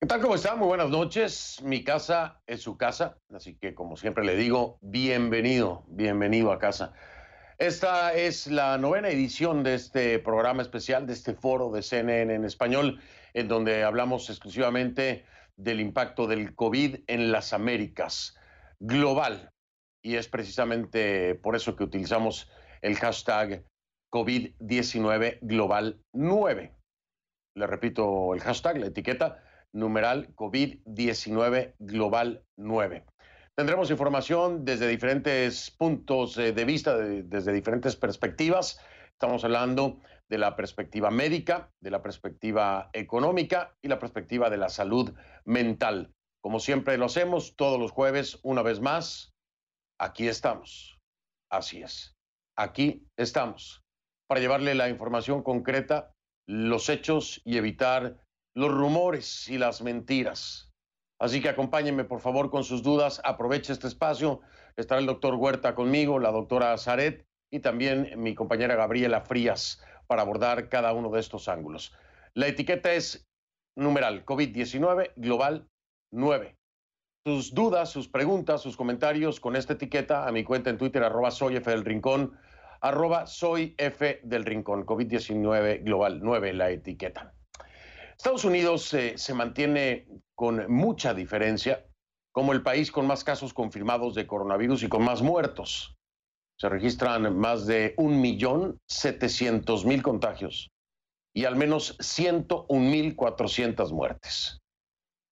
¿Qué tal? ¿Cómo están? Muy buenas noches. Mi casa es su casa, así que como siempre le digo, bienvenido, bienvenido a casa. Esta es la novena edición de este programa especial, de este foro de CNN en español, en donde hablamos exclusivamente del impacto del COVID en las Américas, global. Y es precisamente por eso que utilizamos el hashtag COVID-19 Global 9. Le repito el hashtag, la etiqueta numeral COVID-19 Global 9. Tendremos información desde diferentes puntos de vista, desde diferentes perspectivas. Estamos hablando de la perspectiva médica, de la perspectiva económica y la perspectiva de la salud mental. Como siempre lo hacemos todos los jueves, una vez más, aquí estamos. Así es, aquí estamos para llevarle la información concreta, los hechos y evitar los rumores y las mentiras. Así que acompáñenme por favor con sus dudas, aproveche este espacio. Estará el doctor Huerta conmigo, la doctora Zaret y también mi compañera Gabriela Frías para abordar cada uno de estos ángulos. La etiqueta es numeral COVID-19 Global 9. Sus dudas, sus preguntas, sus comentarios con esta etiqueta a mi cuenta en Twitter, arroba soy F del Rincón, arroba soy F del Rincón, COVID-19 Global 9, la etiqueta. Estados Unidos eh, se mantiene con mucha diferencia como el país con más casos confirmados de coronavirus y con más muertos. Se registran más de 1.700.000 contagios y al menos 101.400 muertes.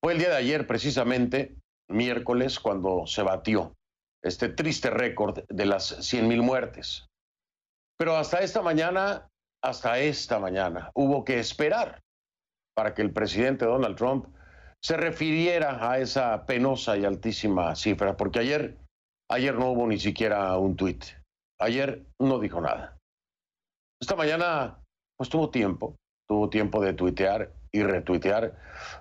Fue el día de ayer, precisamente, miércoles, cuando se batió este triste récord de las 100.000 muertes. Pero hasta esta mañana, hasta esta mañana, hubo que esperar para que el presidente Donald Trump se refiriera a esa penosa y altísima cifra, porque ayer, ayer no hubo ni siquiera un tuit. Ayer no dijo nada. Esta mañana, pues tuvo tiempo, tuvo tiempo de tuitear y retuitear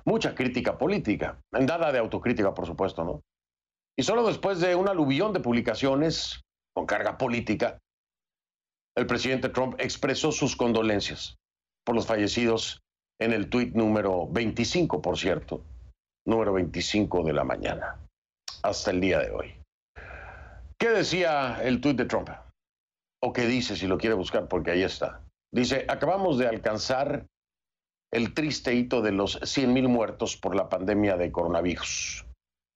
mucha crítica política, dada de autocrítica, por supuesto, ¿no? Y solo después de un aluvión de publicaciones con carga política, el presidente Trump expresó sus condolencias por los fallecidos en el tuit número 25, por cierto, número 25 de la mañana, hasta el día de hoy. ¿Qué decía el tuit de Trump? ¿O qué dice si lo quiere buscar? Porque ahí está. Dice, acabamos de alcanzar el triste hito de los 100.000 muertos por la pandemia de coronavirus.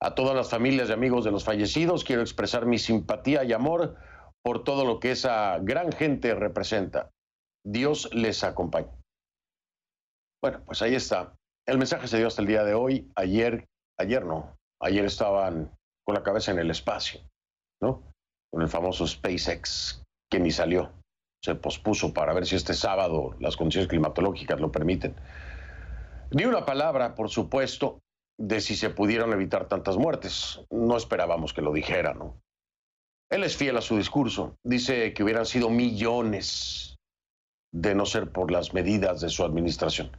A todas las familias y amigos de los fallecidos quiero expresar mi simpatía y amor por todo lo que esa gran gente representa. Dios les acompañe. Bueno, pues ahí está. El mensaje se dio hasta el día de hoy. Ayer, ayer no, ayer estaban con la cabeza en el espacio, ¿no? Con el famoso SpaceX, que ni salió. Se pospuso para ver si este sábado las condiciones climatológicas lo permiten. Ni una palabra, por supuesto, de si se pudieron evitar tantas muertes. No esperábamos que lo dijera, ¿no? Él es fiel a su discurso. Dice que hubieran sido millones de no ser por las medidas de su administración.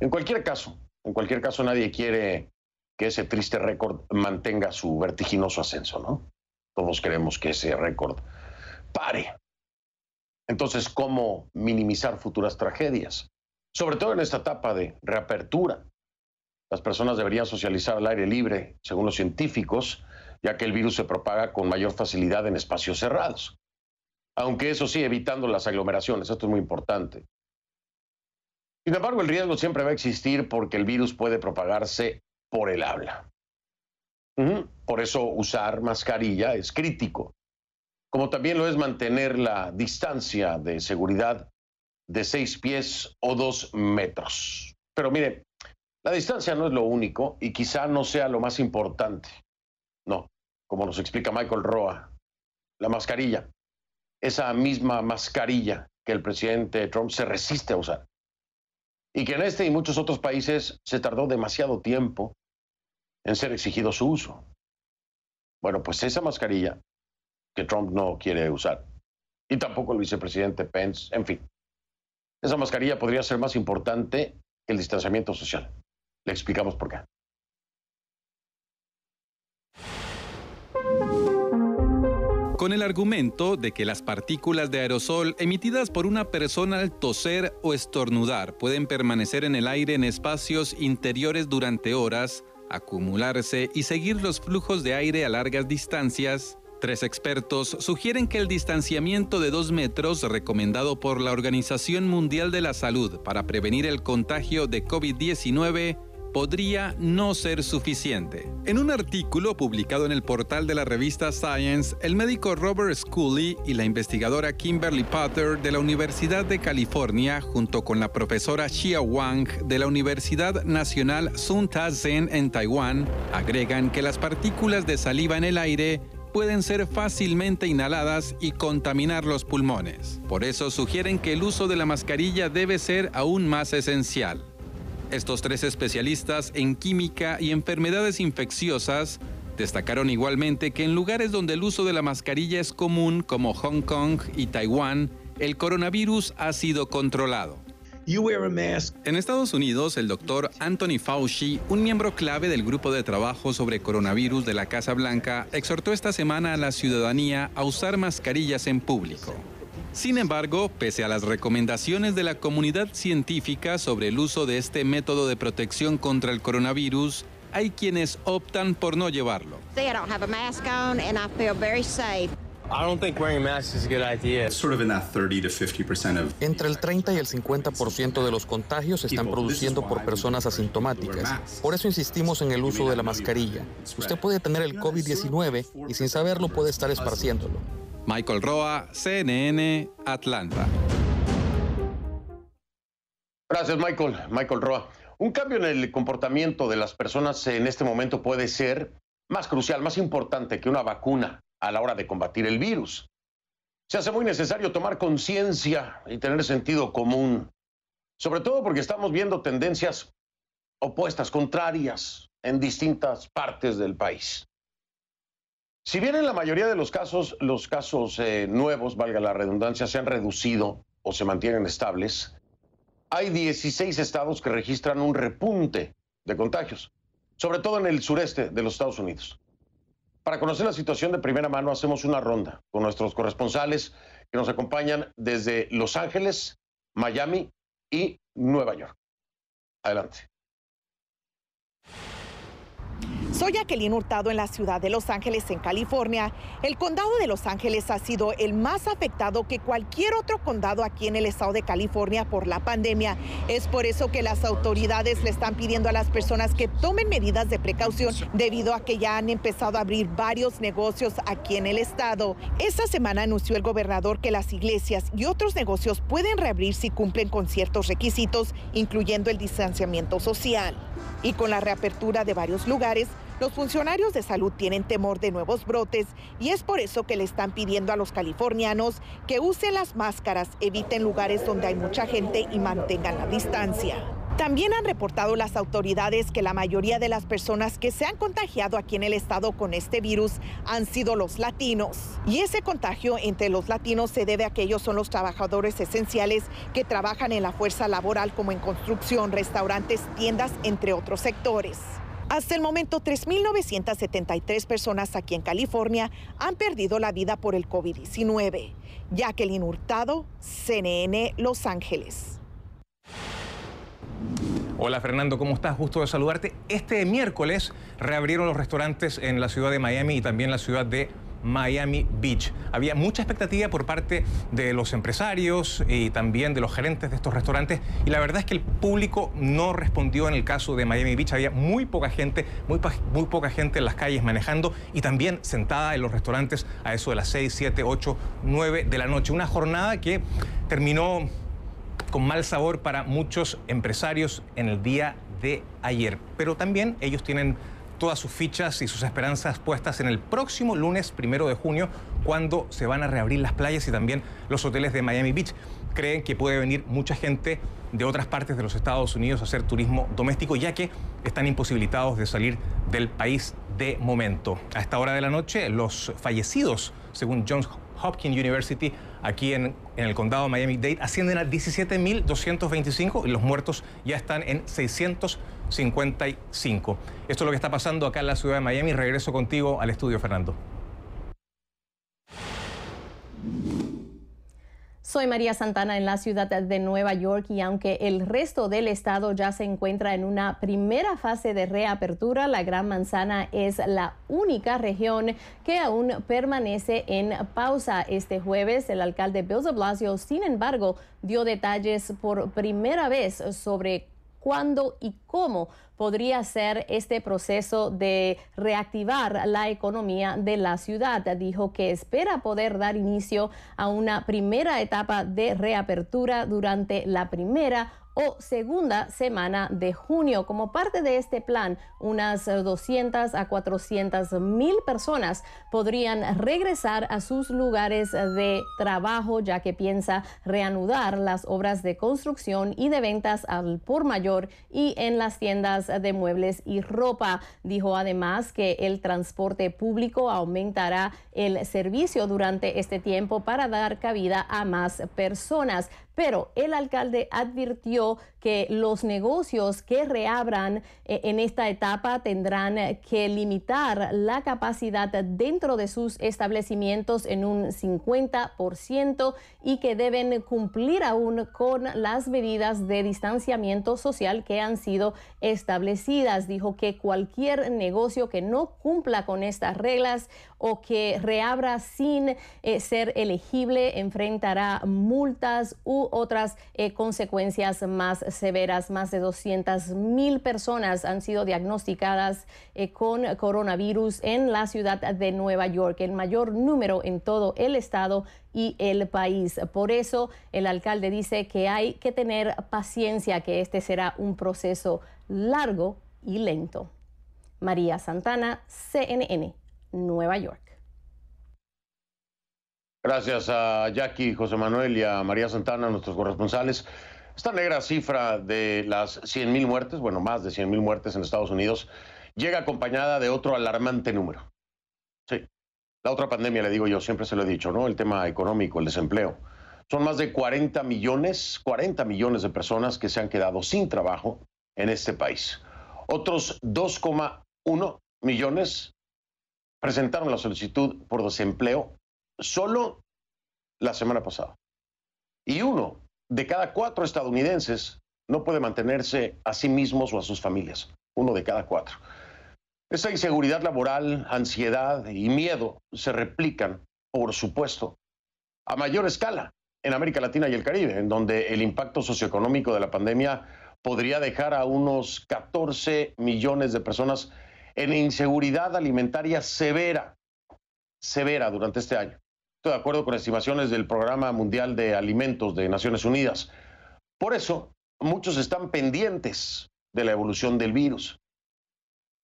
En cualquier caso, en cualquier caso nadie quiere que ese triste récord mantenga su vertiginoso ascenso, ¿no? Todos queremos que ese récord pare. Entonces, ¿cómo minimizar futuras tragedias? Sobre todo en esta etapa de reapertura. Las personas deberían socializar al aire libre, según los científicos, ya que el virus se propaga con mayor facilidad en espacios cerrados aunque eso sí, evitando las aglomeraciones, esto es muy importante. Sin embargo, el riesgo siempre va a existir porque el virus puede propagarse por el habla. Por eso usar mascarilla es crítico, como también lo es mantener la distancia de seguridad de seis pies o dos metros. Pero mire, la distancia no es lo único y quizá no sea lo más importante. No, como nos explica Michael Roa, la mascarilla esa misma mascarilla que el presidente Trump se resiste a usar. Y que en este y muchos otros países se tardó demasiado tiempo en ser exigido su uso. Bueno, pues esa mascarilla que Trump no quiere usar, y tampoco el vicepresidente Pence, en fin, esa mascarilla podría ser más importante que el distanciamiento social. Le explicamos por qué. Con el argumento de que las partículas de aerosol emitidas por una persona al toser o estornudar pueden permanecer en el aire en espacios interiores durante horas, acumularse y seguir los flujos de aire a largas distancias, Tres expertos sugieren que el distanciamiento de dos metros recomendado por la Organización Mundial de la Salud para prevenir el contagio de COVID-19 podría no ser suficiente. En un artículo publicado en el portal de la revista Science, el médico Robert Scully y la investigadora Kimberly Potter de la Universidad de California, junto con la profesora Xia Wang de la Universidad Nacional Sun Ta-Zen en Taiwán, agregan que las partículas de saliva en el aire pueden ser fácilmente inhaladas y contaminar los pulmones. Por eso sugieren que el uso de la mascarilla debe ser aún más esencial. Estos tres especialistas en química y enfermedades infecciosas destacaron igualmente que en lugares donde el uso de la mascarilla es común, como Hong Kong y Taiwán, el coronavirus ha sido controlado. En Estados Unidos, el doctor Anthony Fauci, un miembro clave del grupo de trabajo sobre coronavirus de la Casa Blanca, exhortó esta semana a la ciudadanía a usar mascarillas en público. Sin embargo, pese a las recomendaciones de la comunidad científica sobre el uso de este método de protección contra el coronavirus, hay quienes optan por no llevarlo. Entre el 30 y el 50% de los contagios se están produciendo por personas asintomáticas. Por eso insistimos en el uso de la mascarilla. Usted puede tener el COVID-19 y sin saberlo puede estar esparciéndolo. Michael Roa, CNN, Atlanta. Gracias, Michael. Michael Roa. Un cambio en el comportamiento de las personas en este momento puede ser más crucial, más importante que una vacuna a la hora de combatir el virus. Se hace muy necesario tomar conciencia y tener sentido común, sobre todo porque estamos viendo tendencias opuestas, contrarias en distintas partes del país. Si bien en la mayoría de los casos los casos eh, nuevos, valga la redundancia, se han reducido o se mantienen estables, hay 16 estados que registran un repunte de contagios, sobre todo en el sureste de los Estados Unidos. Para conocer la situación de primera mano, hacemos una ronda con nuestros corresponsales que nos acompañan desde Los Ángeles, Miami y Nueva York. Adelante. Soy Jacqueline Hurtado en la ciudad de Los Ángeles, en California. El condado de Los Ángeles ha sido el más afectado que cualquier otro condado aquí en el estado de California por la pandemia. Es por eso que las autoridades le están pidiendo a las personas que tomen medidas de precaución debido a que ya han empezado a abrir varios negocios aquí en el estado. Esta semana anunció el gobernador que las iglesias y otros negocios pueden reabrir si cumplen con ciertos requisitos, incluyendo el distanciamiento social. Y con la reapertura de varios lugares, los funcionarios de salud tienen temor de nuevos brotes y es por eso que le están pidiendo a los californianos que usen las máscaras, eviten lugares donde hay mucha gente y mantengan la distancia. También han reportado las autoridades que la mayoría de las personas que se han contagiado aquí en el estado con este virus han sido los latinos. Y ese contagio entre los latinos se debe a que ellos son los trabajadores esenciales que trabajan en la fuerza laboral como en construcción, restaurantes, tiendas, entre otros sectores. Hasta el momento, 3.973 personas aquí en California han perdido la vida por el COVID-19. Jacqueline Hurtado, CNN, Los Ángeles. Hola Fernando, ¿cómo estás? Gusto de saludarte. Este miércoles reabrieron los restaurantes en la ciudad de Miami y también la ciudad de Miami Beach. Había mucha expectativa por parte de los empresarios y también de los gerentes de estos restaurantes y la verdad es que el público no respondió en el caso de Miami Beach. Había muy poca gente, muy, poca gente en las calles manejando y también sentada en los restaurantes a eso de las 6, 7, 8, 9 de la noche. Una jornada que terminó con mal sabor para muchos empresarios en el día de ayer. Pero también ellos tienen todas sus fichas y sus esperanzas puestas en el próximo lunes primero de junio, cuando se van a reabrir las playas y también los hoteles de Miami Beach. Creen que puede venir mucha gente de otras partes de los Estados Unidos a hacer turismo doméstico, ya que están imposibilitados de salir del país de momento. A esta hora de la noche, los fallecidos, según Johns Hopkins University, aquí en, en el condado de Miami-Dade, ascienden a 17.225 y los muertos ya están en 600 55. Esto es lo que está pasando acá en la ciudad de Miami. Regreso contigo al estudio, Fernando. Soy María Santana en la ciudad de Nueva York y aunque el resto del estado ya se encuentra en una primera fase de reapertura, la Gran Manzana es la única región que aún permanece en pausa. Este jueves, el alcalde Bill de Blasio, sin embargo, dio detalles por primera vez sobre cuándo y cómo podría ser este proceso de reactivar la economía de la ciudad. Dijo que espera poder dar inicio a una primera etapa de reapertura durante la primera o segunda semana de junio. Como parte de este plan, unas 200 a 400 mil personas podrían regresar a sus lugares de trabajo ya que piensa reanudar las obras de construcción y de ventas al por mayor y en las tiendas de muebles y ropa. Dijo además que el transporte público aumentará el servicio durante este tiempo para dar cabida a más personas pero el alcalde advirtió que los negocios que reabran eh, en esta etapa tendrán que limitar la capacidad dentro de sus establecimientos en un 50% y que deben cumplir aún con las medidas de distanciamiento social que han sido establecidas. Dijo que cualquier negocio que no cumpla con estas reglas o que reabra sin eh, ser elegible enfrentará multas u otras eh, consecuencias más severas. Más de 200 mil personas han sido diagnosticadas eh, con coronavirus en la ciudad de Nueva York, el mayor número en todo el estado y el país. Por eso el alcalde dice que hay que tener paciencia, que este será un proceso largo y lento. María Santana, CNN. Nueva York. Gracias a Jackie, José Manuel y a María Santana, nuestros corresponsales. Esta negra cifra de las 100.000 muertes, bueno, más de 100.000 muertes en Estados Unidos, llega acompañada de otro alarmante número. Sí, la otra pandemia, le digo yo, siempre se lo he dicho, ¿no? El tema económico, el desempleo. Son más de 40 millones, 40 millones de personas que se han quedado sin trabajo en este país. Otros 2,1 millones presentaron la solicitud por desempleo solo la semana pasada. Y uno de cada cuatro estadounidenses no puede mantenerse a sí mismos o a sus familias. Uno de cada cuatro. Esa inseguridad laboral, ansiedad y miedo se replican, por supuesto, a mayor escala en América Latina y el Caribe, en donde el impacto socioeconómico de la pandemia podría dejar a unos 14 millones de personas en inseguridad alimentaria severa, severa durante este año. Estoy de acuerdo con estimaciones del Programa Mundial de Alimentos de Naciones Unidas. Por eso, muchos están pendientes de la evolución del virus.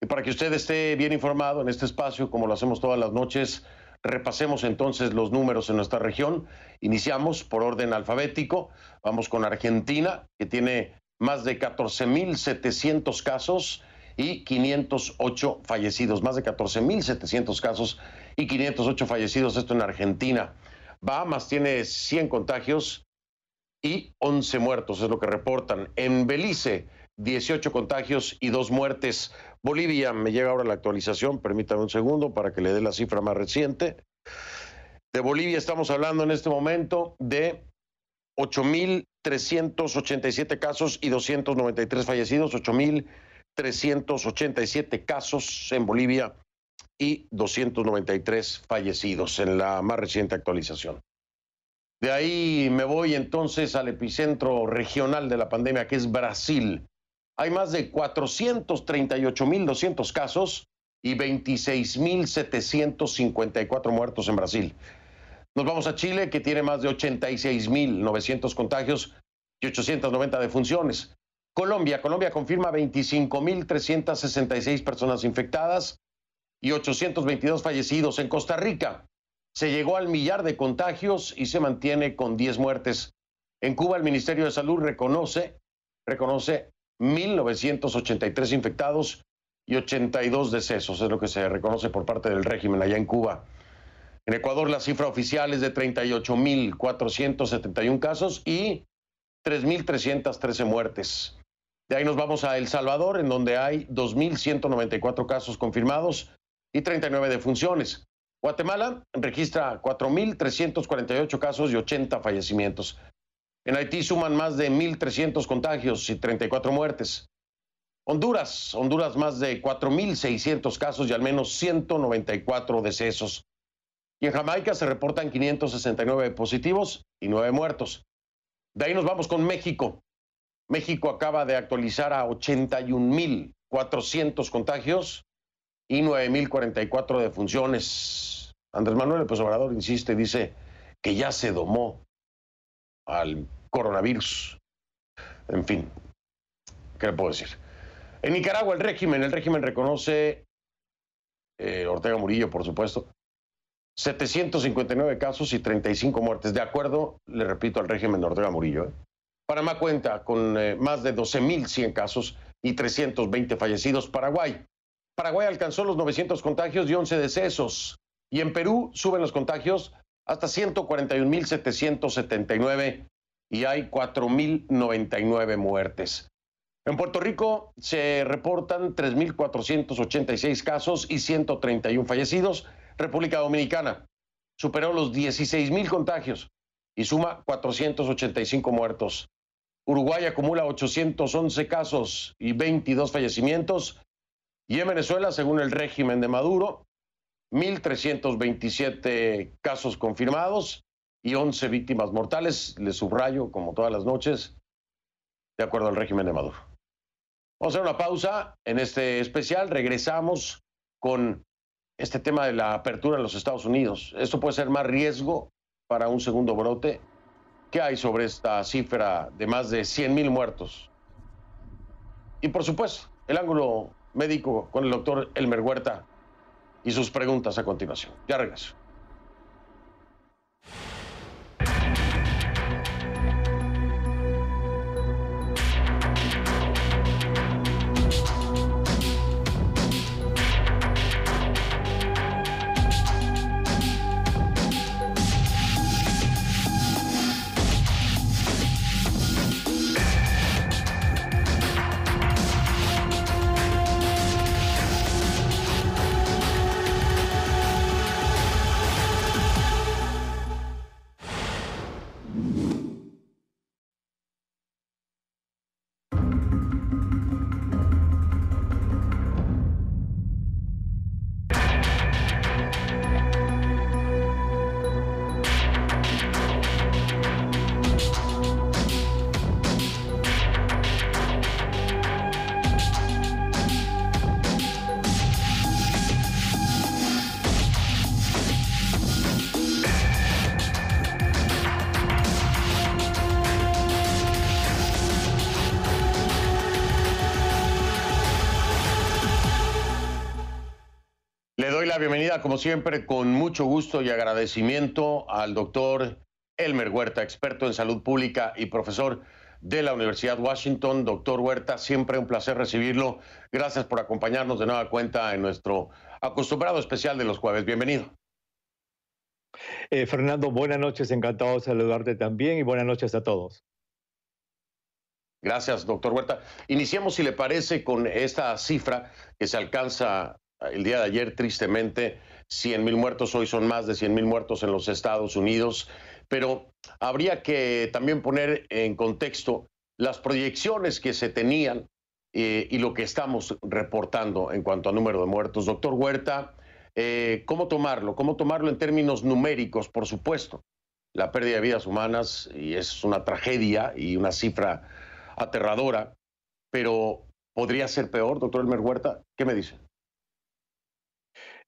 Y para que usted esté bien informado en este espacio, como lo hacemos todas las noches, repasemos entonces los números en nuestra región. Iniciamos por orden alfabético. Vamos con Argentina, que tiene más de 14.700 casos y 508 fallecidos, más de 14.700 casos y 508 fallecidos, esto en Argentina. Bahamas tiene 100 contagios y 11 muertos, es lo que reportan. En Belice, 18 contagios y 2 muertes. Bolivia, me llega ahora la actualización, permítame un segundo para que le dé la cifra más reciente. De Bolivia estamos hablando en este momento de 8.387 casos y 293 fallecidos, 8.000 387 casos en Bolivia y 293 fallecidos en la más reciente actualización. De ahí me voy entonces al epicentro regional de la pandemia, que es Brasil. Hay más de 438.200 casos y 26.754 muertos en Brasil. Nos vamos a Chile, que tiene más de 86.900 contagios y 890 defunciones. Colombia, Colombia confirma 25.366 personas infectadas y 822 fallecidos. En Costa Rica se llegó al millar de contagios y se mantiene con 10 muertes. En Cuba el Ministerio de Salud reconoce, reconoce 1.983 infectados y 82 decesos, es lo que se reconoce por parte del régimen allá en Cuba. En Ecuador la cifra oficial es de 38.471 casos y 3.313 muertes. De ahí nos vamos a El Salvador, en donde hay 2.194 casos confirmados y 39 defunciones. Guatemala registra 4.348 casos y 80 fallecimientos. En Haití suman más de 1.300 contagios y 34 muertes. Honduras, Honduras más de 4.600 casos y al menos 194 decesos. Y en Jamaica se reportan 569 positivos y 9 muertos. De ahí nos vamos con México. México acaba de actualizar a 81.400 contagios y 9.044 defunciones. Andrés Manuel López Obrador insiste, dice que ya se domó al coronavirus. En fin, ¿qué le puedo decir? En Nicaragua el régimen, el régimen reconoce, eh, Ortega Murillo por supuesto, 759 casos y 35 muertes, de acuerdo, le repito, al régimen de Ortega Murillo. ¿eh? Panamá cuenta con eh, más de 12.100 casos y 320 fallecidos. Paraguay. Paraguay alcanzó los 900 contagios y 11 decesos. Y en Perú suben los contagios hasta 141.779 y hay 4.099 muertes. En Puerto Rico se reportan 3.486 casos y 131 fallecidos. República Dominicana superó los 16.000 contagios y suma 485 muertos. Uruguay acumula 811 casos y 22 fallecimientos. Y en Venezuela, según el régimen de Maduro, 1.327 casos confirmados y 11 víctimas mortales. Les subrayo, como todas las noches, de acuerdo al régimen de Maduro. Vamos a hacer una pausa en este especial. Regresamos con este tema de la apertura en los Estados Unidos. ¿Esto puede ser más riesgo para un segundo brote? ¿Qué hay sobre esta cifra de más de 100 mil muertos? Y por supuesto, el ángulo médico con el doctor Elmer Huerta y sus preguntas a continuación. Ya regreso. Bienvenida, como siempre, con mucho gusto y agradecimiento al doctor Elmer Huerta, experto en salud pública y profesor de la Universidad Washington. Doctor Huerta, siempre un placer recibirlo. Gracias por acompañarnos de nueva cuenta en nuestro acostumbrado especial de los jueves. Bienvenido. Eh, Fernando, buenas noches, encantado de saludarte también y buenas noches a todos. Gracias, doctor Huerta. Iniciemos, si le parece, con esta cifra que se alcanza el día de ayer, tristemente, 100 mil muertos, hoy son más de 100 mil muertos en los Estados Unidos, pero habría que también poner en contexto las proyecciones que se tenían eh, y lo que estamos reportando en cuanto a número de muertos. Doctor Huerta, eh, ¿cómo tomarlo? ¿Cómo tomarlo en términos numéricos, por supuesto? La pérdida de vidas humanas y es una tragedia y una cifra aterradora, pero ¿podría ser peor, doctor Elmer Huerta? ¿Qué me dice?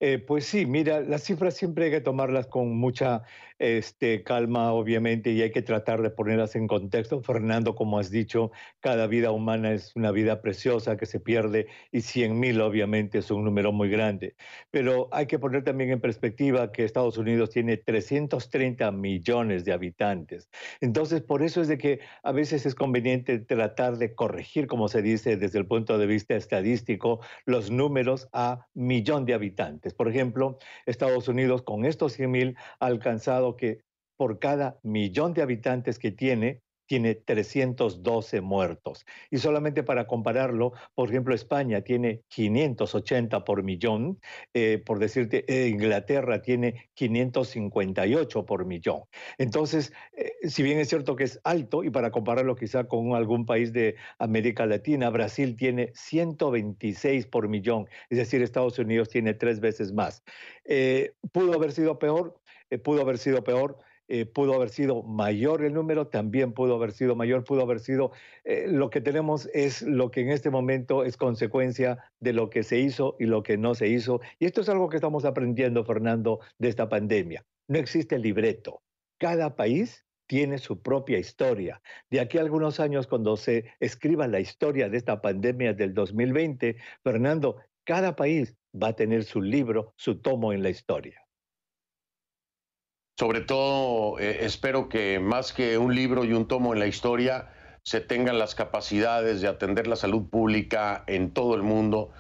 Eh, pues sí, mira, las cifras siempre hay que tomarlas con mucha este, calma, obviamente, y hay que tratar de ponerlas en contexto. Fernando, como has dicho, cada vida humana es una vida preciosa que se pierde y 100 mil, obviamente, es un número muy grande. Pero hay que poner también en perspectiva que Estados Unidos tiene 330 millones de habitantes. Entonces, por eso es de que a veces es conveniente tratar de corregir, como se dice desde el punto de vista estadístico, los números a millón de habitantes. Por ejemplo, Estados Unidos con estos 100 mil ha alcanzado que por cada millón de habitantes que tiene, tiene 312 muertos. Y solamente para compararlo, por ejemplo, España tiene 580 por millón, eh, por decirte, eh, Inglaterra tiene 558 por millón. Entonces, eh, si bien es cierto que es alto, y para compararlo quizá con algún país de América Latina, Brasil tiene 126 por millón, es decir, Estados Unidos tiene tres veces más. ¿Pudo haber sido peor? pudo haber sido peor eh, pudo haber sido mayor el número, también pudo haber sido mayor, pudo haber sido... Eh, lo que tenemos es lo que en este momento es consecuencia de lo que se hizo y lo que no se hizo. Y esto es algo que estamos aprendiendo, Fernando, de esta pandemia. No existe libreto. Cada país tiene su propia historia. De aquí a algunos años, cuando se escriba la historia de esta pandemia del 2020, Fernando, cada país va a tener su libro, su tomo en la historia. Sobre todo, eh, espero que más que un libro y un tomo en la historia, se tengan las capacidades de atender la salud pública en todo el mundo,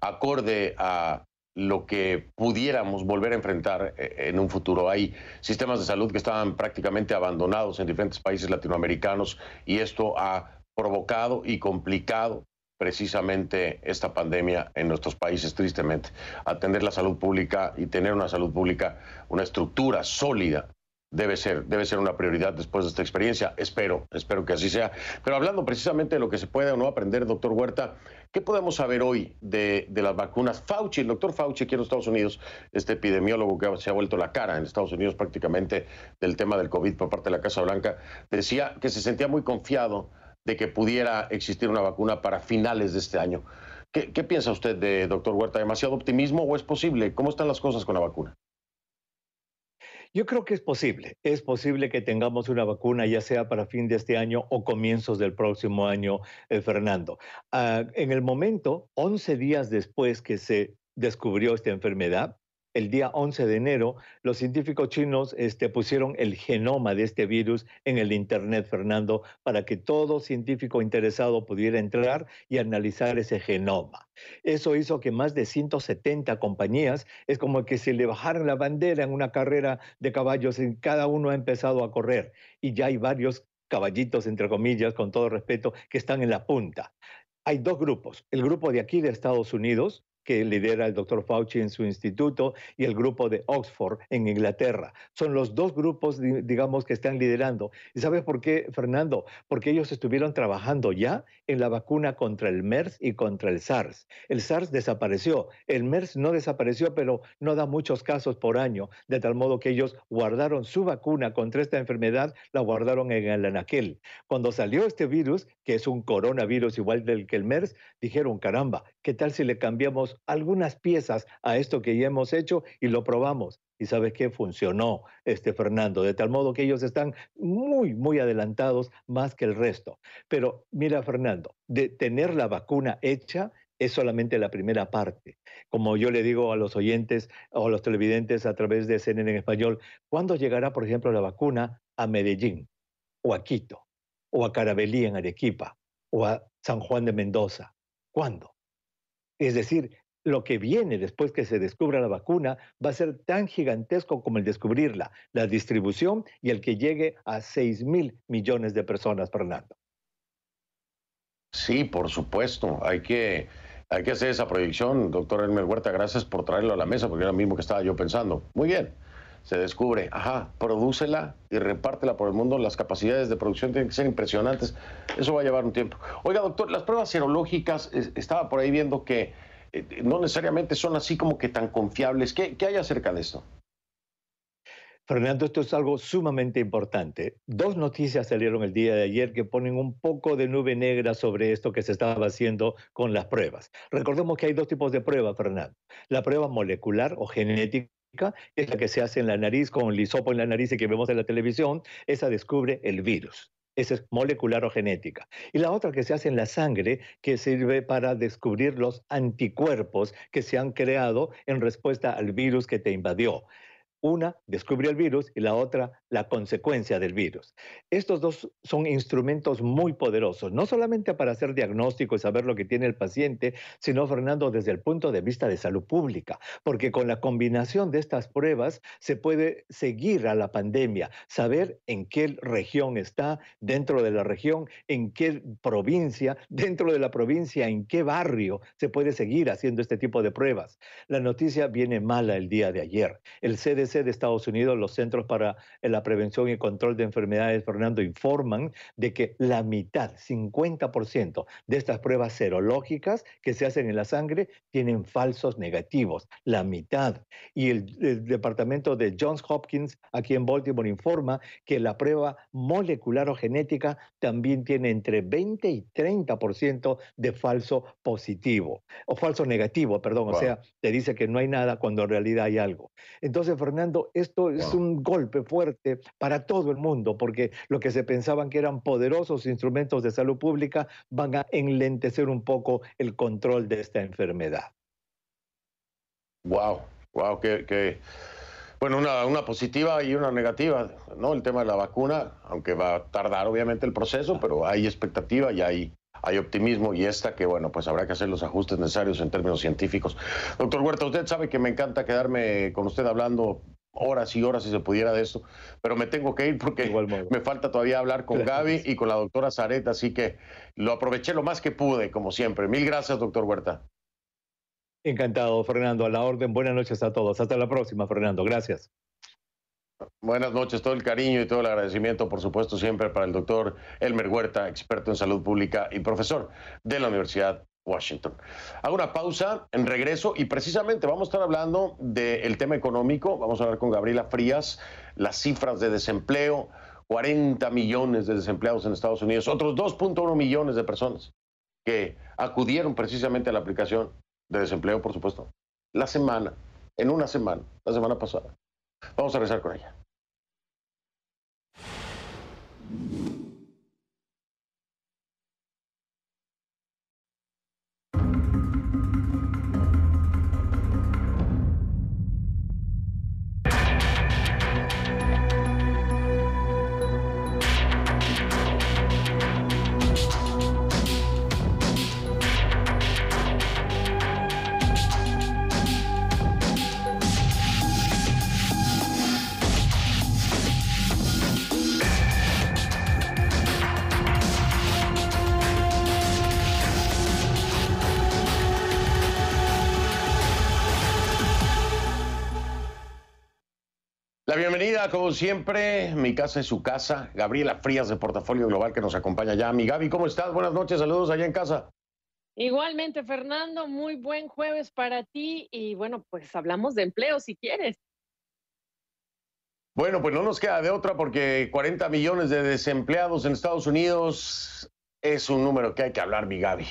acorde a lo que pudiéramos volver a enfrentar eh, en un futuro. Hay sistemas de salud que estaban prácticamente abandonados en diferentes países latinoamericanos y esto ha provocado y complicado precisamente esta pandemia en nuestros países, tristemente. Atender la salud pública y tener una salud pública, una estructura sólida, debe ser, debe ser una prioridad después de esta experiencia. Espero, espero que así sea. Pero hablando precisamente de lo que se puede o no aprender, doctor Huerta, ¿qué podemos saber hoy de, las vacunas? Fauci, el doctor Fauci aquí en los Estados Unidos, este epidemiólogo que se ha vuelto la cara en Estados Unidos prácticamente del tema del COVID por parte de la Casa Blanca, decía que se sentía muy confiado de que pudiera existir una vacuna para finales de este año. ¿Qué, piensa usted de doctor Huerta? ¿Demasiado optimismo o es posible? ¿Cómo están las cosas con la vacuna? Yo creo que es posible. Es posible que tengamos una vacuna ya sea para fin de este año o comienzos del próximo año, eh, Fernando. Ah, en el momento, 11 días después que se descubrió esta enfermedad, el día 11 de enero, los científicos chinos este, pusieron el genoma de este virus en el Internet, Fernando, para que todo científico interesado pudiera entrar y analizar ese genoma. Eso hizo que más de 170 compañías, es como que se le bajaran la bandera en una carrera de caballos y cada uno ha empezado a correr. Y ya hay varios caballitos, entre comillas, con todo respeto, que están en la punta. Hay dos grupos. El grupo de aquí de Estados Unidos, que lidera el doctor Fauci en su instituto y el grupo de Oxford en Inglaterra. Son los dos grupos, digamos, que están liderando. ¿Y sabes por qué, Fernando? Porque ellos estuvieron trabajando ya en la vacuna contra el MERS y contra el SARS. El SARS desapareció, el MERS no desapareció, pero no da muchos casos por año, de tal modo que ellos guardaron su vacuna contra esta enfermedad, la guardaron en el anaquel. Cuando salió este virus, que es un coronavirus igual del que el MERS, dijeron, caramba, ¿qué tal si le cambiamos algunas piezas a esto que ya hemos hecho y lo probamos. Y sabes qué funcionó, este Fernando, de tal modo que ellos están muy, muy adelantados más que el resto. Pero mira, Fernando, de tener la vacuna hecha es solamente la primera parte. Como yo le digo a los oyentes o a los televidentes a través de CNN en español, ¿cuándo llegará, por ejemplo, la vacuna a Medellín o a Quito o a Carabelí en Arequipa o a San Juan de Mendoza? ¿Cuándo? Es decir, lo que viene después que se descubra la vacuna va a ser tan gigantesco como el descubrirla, la distribución y el que llegue a 6 mil millones de personas, Fernando. Sí, por supuesto. Hay que, hay que hacer esa proyección. Doctor Elmer Huerta, gracias por traerlo a la mesa, porque era lo mismo que estaba yo pensando. Muy bien. Se descubre, ajá, prodúcela y repártela por el mundo. Las capacidades de producción tienen que ser impresionantes. Eso va a llevar un tiempo. Oiga, doctor, las pruebas serológicas, estaba por ahí viendo que eh, no necesariamente son así como que tan confiables. ¿Qué, hay acerca de esto? Fernando, esto es algo sumamente importante. Dos noticias salieron el día de ayer que ponen un poco de nube negra sobre esto que se estaba haciendo con las pruebas. Recordemos que hay dos tipos de pruebas, Fernando. La prueba molecular o genética es la que se hace en la nariz con el hisopo en la nariz y que vemos en la televisión. Esa descubre el virus. Esa es molecular o genética. Y la otra que se hace en la sangre, que sirve para descubrir los anticuerpos que se han creado en respuesta al virus que te invadió. Una descubre el virus y la otra la consecuencia del virus. Estos dos son instrumentos muy poderosos, no solamente para hacer diagnóstico y saber lo que tiene el paciente, sino, Fernando, desde el punto de vista de salud pública, porque con la combinación de estas pruebas se puede seguir a la pandemia, saber en qué región está, dentro de la región, en qué provincia, dentro de la provincia, en qué barrio se puede seguir haciendo este tipo de pruebas. La noticia viene mala el día de ayer. El CDC de Estados Unidos, los Centros para la Prevención y Control de Enfermedades, Fernando, informan de que la mitad, 50% de estas pruebas serológicas que se hacen en la sangre tienen falsos negativos, la mitad. Y el, el Departamento de Johns Hopkins, aquí en Baltimore, informa que la prueba molecular o genética también tiene entre 20 y 30% de falso positivo, o falso negativo, perdón, o sea, te dice que no hay nada cuando en realidad hay algo. Entonces, Fernando, esto es un golpe fuerte para todo el mundo, porque lo que se pensaban que eran poderosos instrumentos de salud pública van a enlentecer un poco el control de esta enfermedad. Wow, wow, que, bueno, una, una, positiva y una negativa, ¿no? El tema de la vacuna, aunque va a tardar obviamente el proceso, pero hay expectativa y hay, hay optimismo y esta que, bueno, pues habrá que hacer los ajustes necesarios en términos científicos. Doctor Huerta, usted sabe que me encanta quedarme con usted hablando horas y horas si se pudiera de esto, pero me tengo que ir porque me falta todavía hablar con Gaby y con la doctora Zaret, así que lo aproveché lo más que pude, como siempre. Mil gracias, doctor Huerta. Encantado, Fernando, a la orden. Buenas noches a todos. Hasta la próxima, Fernando. Gracias. Buenas noches, todo el cariño y todo el agradecimiento, por supuesto, siempre para el doctor Elmer Huerta, experto en salud pública y profesor de la Universidad Washington. Hago una pausa en regreso y precisamente vamos a estar hablando del tema económico. Vamos a hablar con Gabriela Frías, las cifras de desempleo, 40 millones de desempleados en Estados Unidos, otros 2.1 millones de personas que acudieron precisamente a la aplicación de desempleo, por supuesto, la semana, en una semana, la semana pasada. Vamos a regresar con ella. La bienvenida, como siempre, mi casa es su casa. Gabriela Frías de Portafolio Global que nos acompaña ya. Mi Gaby, ¿cómo estás? Buenas noches, saludos allá en casa. Igualmente, Fernando, muy buen jueves para ti y bueno, pues hablamos de empleo si quieres. Bueno, pues no nos queda de otra porque 40 millones de desempleados en Estados Unidos es un número que hay que hablar, mi Gaby.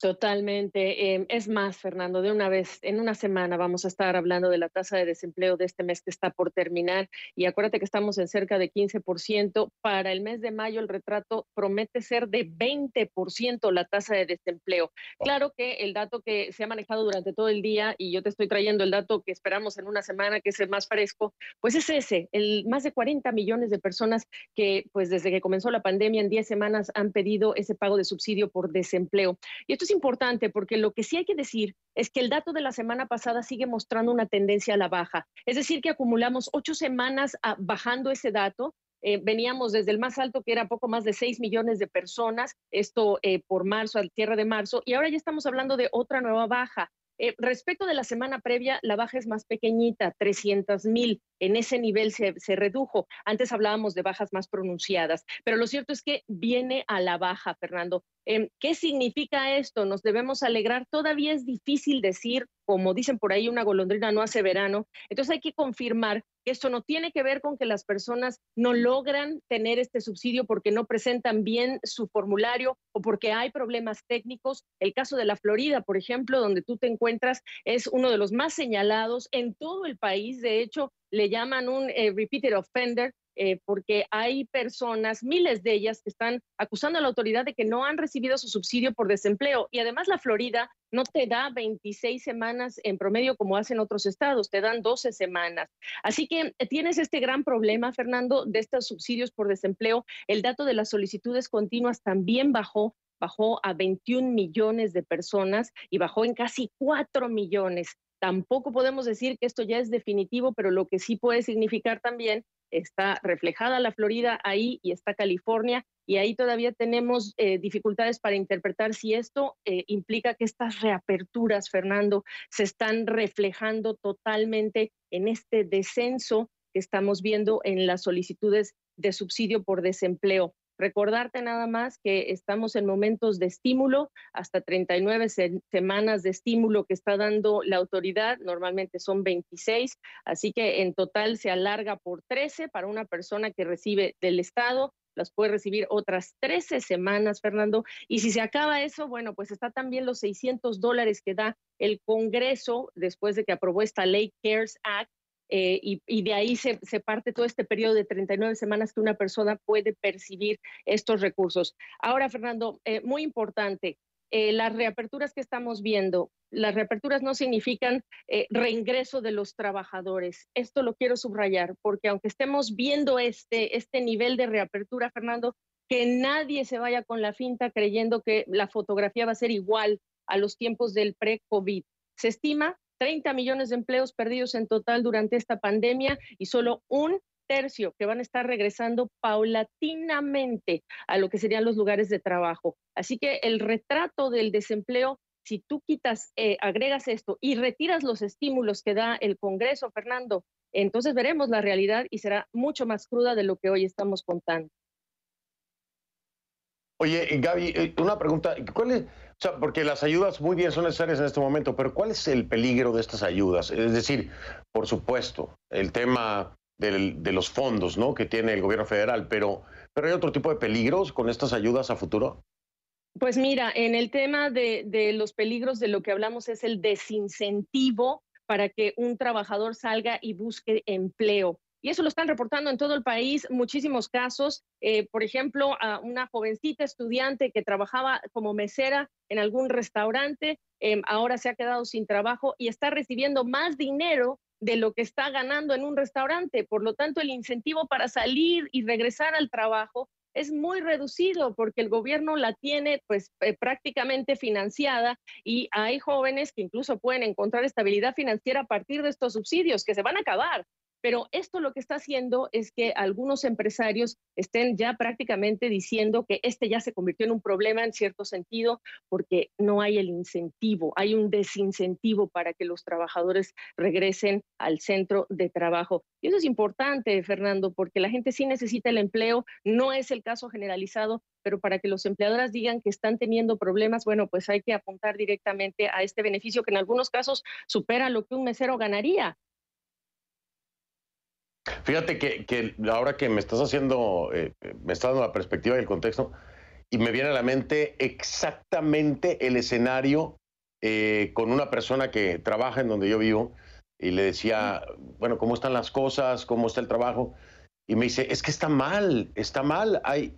Totalmente. Em, es más, Fernando, de una vez, en una semana vamos a estar hablando de la tasa de desempleo de este mes que está por terminar. Y acuérdate que estamos en cerca de 15%. Para el mes de mayo el retrato promete ser de 20% la tasa de desempleo. Claro que el dato que se ha manejado durante todo el día, y yo te estoy trayendo el dato que esperamos en una semana, que es el más fresco, pues es ese, el más de 40 millones de personas que, pues desde que comenzó la pandemia en 10 semanas han pedido ese pago de subsidio por desempleo. Y esto es importante porque lo que sí hay que decir es que el dato de la semana pasada sigue mostrando una tendencia a la baja. Es decir, que acumulamos ocho semanas ah, bajando ese dato. Eh, veníamos desde el más alto, que era poco más de 6 millones de personas, esto eh, por marzo, al cierre de marzo, y ahora ya estamos hablando de otra nueva baja. Eh, respecto de la semana previa, la baja es más pequeñita, 300 mil. En ese nivel se, se, redujo. Antes hablábamos de bajas más pronunciadas, pero lo cierto es que viene a la baja, Fernando. Em, ¿Qué significa esto? Nos debemos alegrar. Todavía es difícil decir, como dicen por ahí, una golondrina no hace verano. Entonces hay que confirmar que esto no tiene que ver con que las personas no logran tener este subsidio porque no presentan bien su formulario o porque hay problemas técnicos. El caso de la Florida, por ejemplo, donde tú te encuentras, es uno de los más señalados en todo el país. De hecho, le llaman un eh, repeated offender, eh, porque hay personas, miles de ellas, que están acusando a la autoridad de que no han recibido su subsidio por desempleo. Y además la Florida no te da 26 semanas en promedio como hacen otros estados, te dan 12 semanas. Así que eh, tienes este gran problema, Fernando, de estos subsidios por desempleo. El dato de las solicitudes continuas también bajó bajó a 21 millones de personas y bajó en casi 4 millones. Tampoco podemos decir que esto ya es definitivo, pero lo que sí puede significar también está reflejada la Florida ahí y está California y ahí todavía tenemos eh, dificultades para interpretar si esto eh, implica que estas reaperturas, Fernando, se están reflejando totalmente en este descenso que estamos viendo en las solicitudes de subsidio por desempleo. Recordarte nada más que estamos en momentos de estímulo, hasta 39 semanas de estímulo que está dando la autoridad, normalmente son 26, así que en total se alarga por 13 para una persona que recibe del Estado, las puede recibir otras 13 semanas, Fernando. Y si se acaba eso, bueno, pues está también los 600 dólares que da el Congreso después de que aprobó esta ley CARES Act, eh, y, de ahí se, parte todo este periodo de 39 semanas que una persona puede percibir estos recursos. Ahora, Fernando, eh, muy importante, eh, las reaperturas que estamos viendo, las reaperturas no significan reingreso de los trabajadores. Esto lo quiero subrayar, porque aunque estemos viendo este, este nivel de reapertura, Fernando, que nadie se vaya con la finta creyendo que la fotografía va a ser igual a los tiempos del pre-COVID. Se estima 30 millones de empleos perdidos en total durante esta pandemia y solo un tercio que van a estar regresando paulatinamente a lo que serían los lugares de trabajo. Así que el retrato del desempleo, si tú quitas, eh, agregas esto y retiras los estímulos que da el Congreso, Fernando, entonces veremos la realidad y será mucho más cruda de lo que hoy estamos contando. Oye, Gaby, eh, una pregunta. ¿Cuál es, o sea, porque las ayudas muy bien son necesarias en este momento, pero ¿cuál es el peligro de estas ayudas? Es decir, por supuesto, el tema de los fondos ¿no? que tiene el gobierno federal, pero, pero ¿hay otro tipo de peligros con estas ayudas a futuro? Pues mira, en el tema de, de los peligros de lo que hablamos es el desincentivo para que un trabajador salga y busque empleo y eso lo están reportando en todo el país, muchísimos casos. Eh, por ejemplo, a una jovencita estudiante que trabajaba como mesera en algún restaurante, em, ahora se ha quedado sin trabajo y está recibiendo más dinero de lo que está ganando en un restaurante. Por lo tanto, el incentivo para salir y regresar al trabajo es muy reducido porque el gobierno la tiene pues eh, prácticamente financiada y hay jóvenes que incluso pueden encontrar estabilidad financiera a partir de estos subsidios que se van a acabar pero esto lo que está haciendo es que algunos empresarios estén ya prácticamente diciendo que este ya se convirtió en un problema en cierto sentido porque no hay el incentivo, hay un desincentivo para que los trabajadores regresen al centro de trabajo. Y eso es importante, Fernando, porque la gente sí necesita el empleo, no es el caso generalizado, pero para que los empleadores digan que están teniendo problemas, bueno, pues hay que apuntar directamente a este beneficio que en algunos casos supera lo que un mesero ganaría. Fíjate que, ahora que me estás haciendo, eh, me estás dando la perspectiva y el contexto, y me viene a la mente exactamente el escenario eh, con una persona que trabaja en donde yo vivo y le decía, bueno, ¿cómo están las cosas? ¿Cómo está el trabajo? Y me dice, es que está mal, está mal. Hay,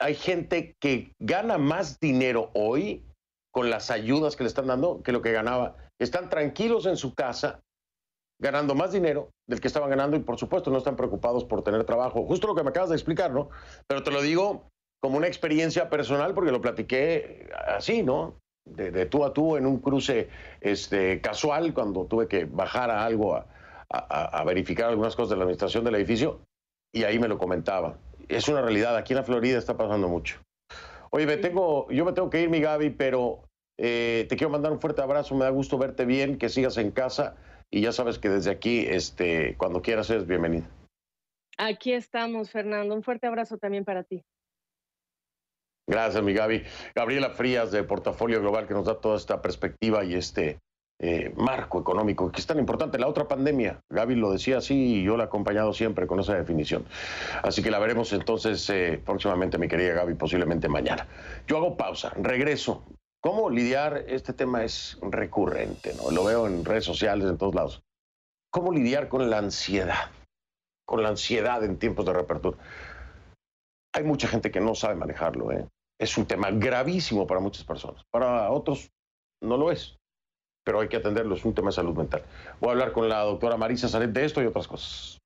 hay gente que gana más dinero hoy con las ayudas que le están dando que lo que ganaba. Están tranquilos en su casa ganando más dinero del que estaban ganando y por supuesto no están preocupados por tener trabajo. Justo lo que me acabas de explicar, ¿no? Pero te lo digo como una experiencia personal porque lo platiqué así, ¿no? De, tú a tú en un cruce este, casual cuando tuve que bajar a algo a, a, verificar algunas cosas de la administración del edificio y ahí me lo comentaba. Es una realidad, aquí en la Florida está pasando mucho. Oye, me tengo, yo me tengo que ir, mi Gaby, pero eh, te quiero mandar un fuerte abrazo, me da gusto verte bien, que sigas en casa y ya sabes que desde aquí, este, cuando quieras, eres bienvenida. Aquí estamos, Fernando. Un fuerte abrazo también para ti. Gracias, mi Gaby. Gabriela Frías de Portafolio Global, que nos da toda esta perspectiva y este eh, marco económico que es tan importante. La otra pandemia, Gaby lo decía así y yo la he acompañado siempre con esa definición. Así que la veremos entonces eh, próximamente, mi querida Gaby, posiblemente mañana. Yo hago pausa, regreso ¿Cómo lidiar? Este tema es recurrente, ¿no? Lo veo en redes sociales, en todos lados. ¿Cómo lidiar con la ansiedad? con la ansiedad en tiempos de reapertura. Hay mucha gente que no sabe manejarlo. ¿eh? Es un tema gravísimo para muchas personas. Para otros no lo es. Pero hay que atenderlo. Es un tema de salud mental. Voy a hablar con la doctora Marisa Saret de esto y otras cosas.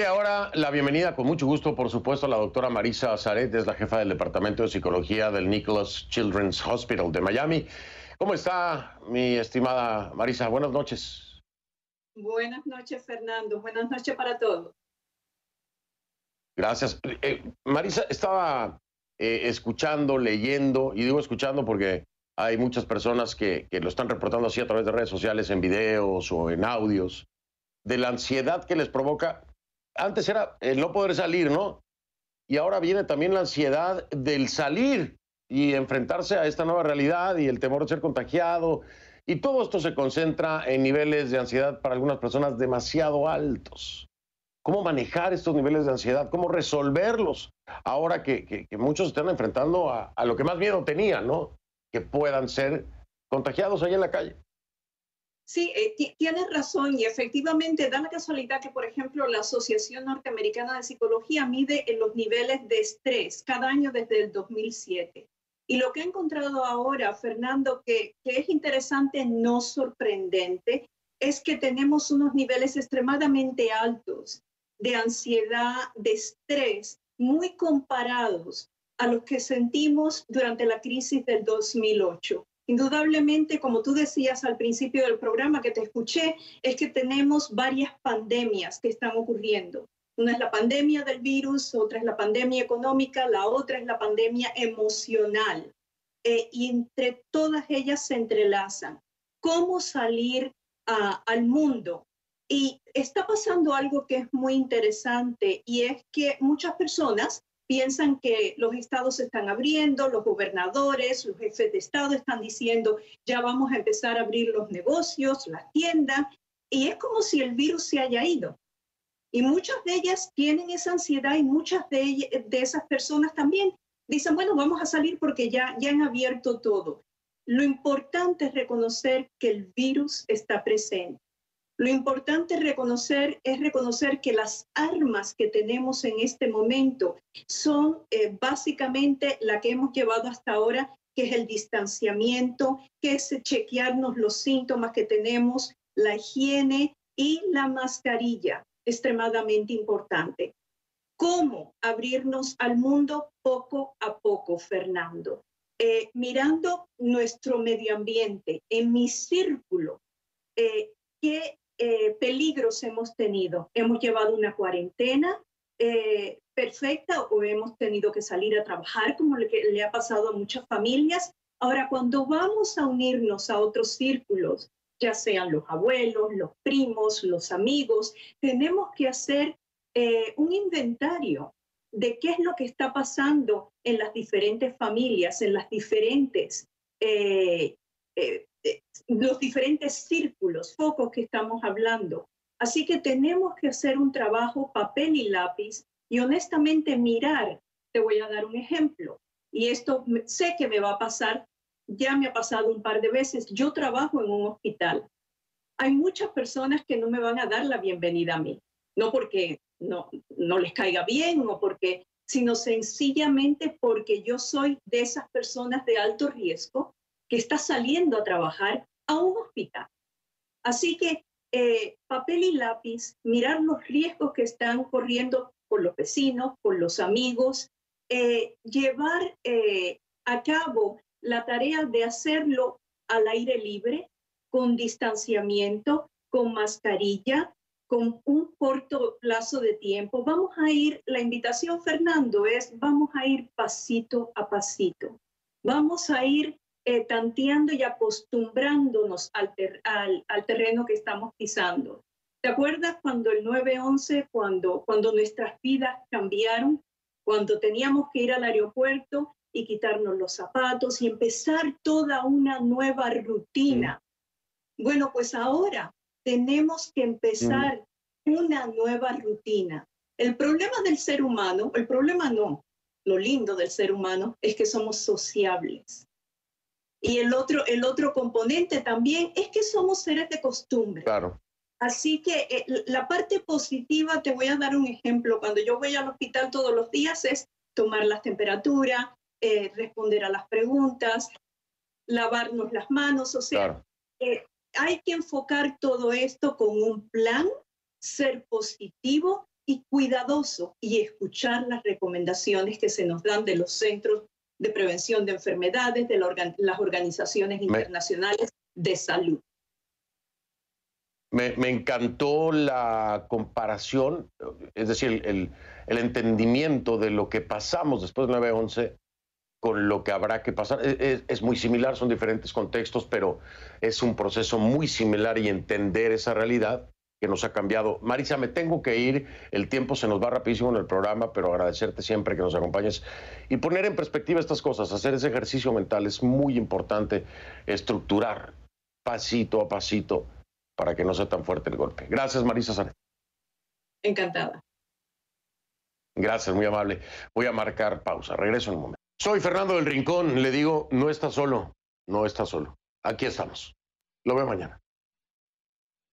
Doy ahora la bienvenida con mucho gusto, por supuesto, a la doctora Marisa Zaret, es la jefa del Departamento de Psicología del Nicholas Children's Hospital de Miami. ¿Cómo está, mi estimada Marisa? Buenas noches. Buenas noches, Fernando. Buenas noches para todos. Gracias. Eh, Marisa, estaba eh, escuchando, leyendo, y digo escuchando porque hay muchas personas que, que lo están reportando así a través de redes sociales, en videos o en audios, de la ansiedad que les provoca antes era el no poder salir, ¿no? Y ahora viene también la ansiedad del salir y enfrentarse a esta nueva realidad y el temor de ser contagiado. Y todo esto se concentra en niveles de ansiedad para algunas personas demasiado altos. ¿Cómo manejar estos niveles de ansiedad? ¿Cómo resolverlos? Ahora que, muchos están enfrentando a, lo que más miedo tenían, ¿no? Que puedan ser contagiados ahí en la calle. Sí, eh, tienes razón y efectivamente da la casualidad que, por ejemplo, la Asociación Norteamericana de Psicología mide los niveles de estrés cada año desde el 2007. Y lo que he encontrado ahora, Fernando, que es interesante, no sorprendente, es que tenemos unos niveles extremadamente altos de ansiedad, de estrés, muy comparados a los que sentimos durante la crisis del 2008. Indudablemente, como tú decías al principio del programa que te escuché, es que tenemos varias pandemias que están ocurriendo. Una es la pandemia del virus, otra es la pandemia económica, la otra es la pandemia emocional. Eh, y entre todas ellas se entrelazan. ¿Cómo salir al mundo? Y está pasando algo que es muy interesante y es que muchas personas piensan que los estados se están abriendo, los gobernadores, los jefes de estado están diciendo, ya vamos a empezar a abrir los negocios, las tiendas, y es como si el virus se haya ido. Y muchas de ellas tienen esa ansiedad y muchas de, de esas personas también dicen, bueno, vamos a salir porque ya, ya han abierto todo. Lo importante es reconocer que el virus está presente lo importante reconocer es reconocer que las armas que tenemos en este momento son eh, básicamente la que hemos llevado hasta ahora, que es el distanciamiento, que es chequearnos los síntomas que tenemos, la higiene y la mascarilla, extremadamente importante. ¿Cómo abrirnos al mundo poco a poco, Fernando? Eh, mirando nuestro medio ambiente, en mi círculo, eh, ¿qué eh, peligros hemos tenido. Hemos llevado una cuarentena eh, perfecta o hemos tenido que salir a trabajar como le, le ha pasado a muchas familias. Ahora, cuando vamos a unirnos a otros círculos, ya sean los abuelos, los primos, los amigos, tenemos que hacer eh, un inventario de qué es lo que está pasando en las diferentes familias, en las diferentes eh, los diferentes círculos, focos que estamos hablando. Así que tenemos que hacer un trabajo papel y lápiz y honestamente mirar. Te voy a dar un ejemplo. Y esto sé que me va a pasar, ya me ha pasado un par de veces. Yo trabajo en un hospital. Hay muchas personas que no me van a dar la bienvenida a mí, no porque no, no les caiga bien o porque, sino sencillamente porque yo soy de esas personas de alto riesgo que está saliendo a trabajar a un hospital. Así que eh, papel y lápiz, mirar los riesgos que están corriendo por los vecinos, por los amigos, eh, llevar eh, a cabo la tarea de hacerlo al aire libre, con distanciamiento, con mascarilla, con un corto plazo de tiempo. Vamos a ir, la invitación, Fernando, es vamos a ir pasito a pasito. Vamos a ir eh, tanteando y acostumbrándonos al, al, terreno que estamos pisando. ¿Te acuerdas cuando el 9-11, cuando, cuando nuestras vidas cambiaron, cuando teníamos que ir al aeropuerto y quitarnos los zapatos y empezar toda una nueva rutina? Bueno, pues ahora tenemos que empezar una nueva rutina. El problema del ser humano, el problema no, lo lindo del ser humano es que somos sociables. Y el otro, el otro componente también es que somos seres de costumbre. Claro. Así que eh, la parte positiva, te voy a dar un ejemplo. Cuando yo voy al hospital todos los días es tomar la temperatura, eh, responder a las preguntas, lavarnos las manos. O sea, eh, hay que enfocar todo esto con un plan, ser positivo y cuidadoso y escuchar las recomendaciones que se nos dan de los centros de prevención de enfermedades, de las organizaciones internacionales de salud. Me, encantó la comparación, es decir, el, entendimiento de lo que pasamos después del 9-11 con lo que habrá que pasar. Es, e, es, muy similar, son diferentes contextos, pero es un proceso muy similar y entender esa realidad que nos ha cambiado. Marisa, me tengo que ir, el tiempo se nos va rapidísimo en el programa, pero agradecerte siempre que nos acompañes y poner en perspectiva estas cosas, hacer ese ejercicio mental es muy importante, estructurar pasito a pasito para que no sea tan fuerte el golpe. Gracias, Marisa Sanet. Encantada. Gracias, muy amable. Voy a marcar pausa, regreso en un momento. Soy Fernando del Rincón, le digo, no está solo, no está solo. Aquí estamos. Lo veo mañana.